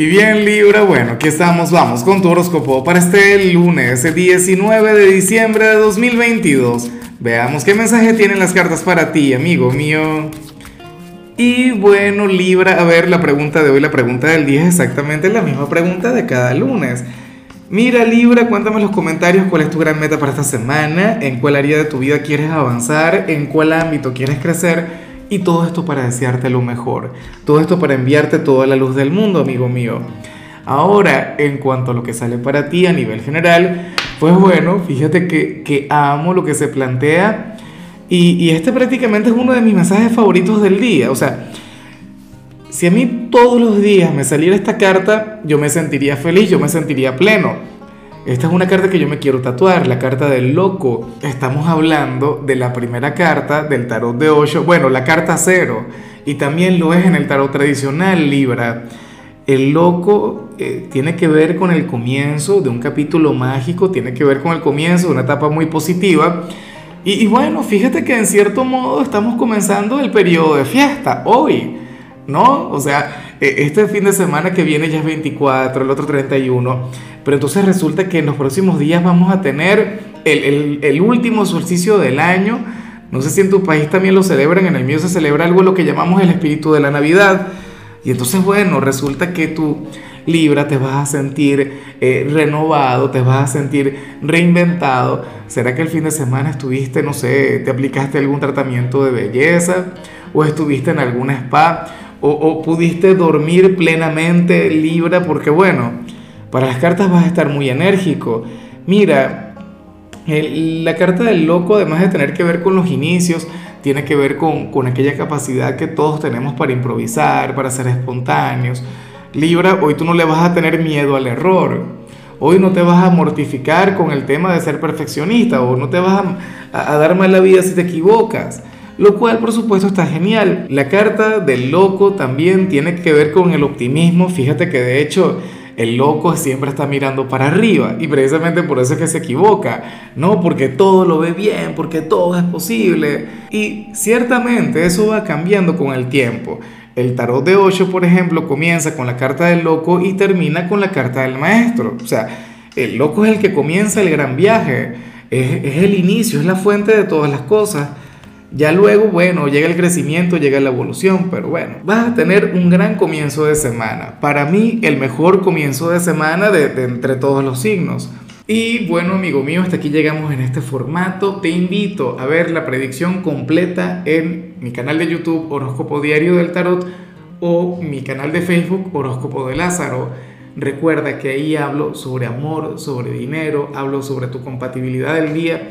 Y bien Libra, bueno, aquí estamos, vamos con tu horóscopo para este lunes 19 de diciembre de 2022. Veamos qué mensaje tienen las cartas para ti, amigo mío. Y bueno Libra, a ver, la pregunta de hoy, la pregunta del día es exactamente la misma pregunta de cada lunes. Mira Libra, cuéntame en los comentarios cuál es tu gran meta para esta semana, en cuál área de tu vida quieres avanzar, en cuál ámbito quieres crecer y todo esto para desearte lo mejor. Todo esto para enviarte toda la luz del mundo, amigo mío. Ahora, en cuanto a lo que sale para ti a nivel general, pues bueno, fíjate que, amo lo que se plantea y, y este prácticamente es uno de mis mensajes favoritos del día. O sea, si a mí todos los días me saliera esta carta, yo me sentiría feliz, yo me sentiría pleno. Esta es una carta que yo me quiero tatuar, la carta del loco. Estamos hablando de la primera carta del tarot de 8, bueno, la carta cero, y también lo es en el tarot tradicional Libra. El loco eh, tiene que ver con el comienzo de un capítulo mágico, tiene que ver con el comienzo de una etapa muy positiva. Y, y bueno, fíjate que en cierto modo estamos comenzando el periodo de fiesta hoy, ¿no? O sea, este fin de semana que viene ya es 24, el otro 31 pero entonces resulta que en los próximos días vamos a tener el, último solsticio del año. No sé si en tu país también lo celebran, en el mío se celebra algo lo que llamamos el espíritu de la Navidad. Y entonces, bueno, resulta que tú, Libra, te vas a sentir eh, renovado, te vas a sentir reinventado. ¿Será que el fin de semana estuviste, no sé, te aplicaste algún tratamiento de belleza? ¿O estuviste en algún spa? ¿O, pudiste dormir plenamente, Libra? Porque, bueno, para las cartas vas a estar muy enérgico. Mira, la carta del loco, además de tener que ver con los inicios, tiene que ver con, con aquella capacidad que todos tenemos para improvisar, para ser espontáneos. Libra, hoy tú no le vas a tener miedo al error. Hoy no te vas a mortificar con el tema de ser perfeccionista o no te vas a, a dar mal la vida si te equivocas. Lo cual, por supuesto, está genial. La carta del loco también tiene que ver con el optimismo. Fíjate que de hecho el loco siempre está mirando para arriba y precisamente por eso es que se equivoca, ¿no? Porque todo lo ve bien, porque todo es posible. Y ciertamente eso va cambiando con el tiempo. El tarot de 8, por ejemplo, comienza con la carta del loco y termina con la carta del maestro. O sea, el loco es el que comienza el gran viaje, es, es el inicio, es la fuente de todas las cosas. Ya luego, bueno, llega el crecimiento, llega la evolución, pero bueno, vas a tener un gran comienzo de semana. Para mí, el mejor comienzo de semana de, entre todos los signos. Y bueno, amigo mío, hasta aquí llegamos en este formato. Te invito a ver la predicción completa en mi canal de YouTube Horóscopo Diario del Tarot o mi canal de Facebook Horóscopo de Lázaro. Recuerda que ahí hablo sobre amor, sobre dinero, hablo sobre tu compatibilidad del día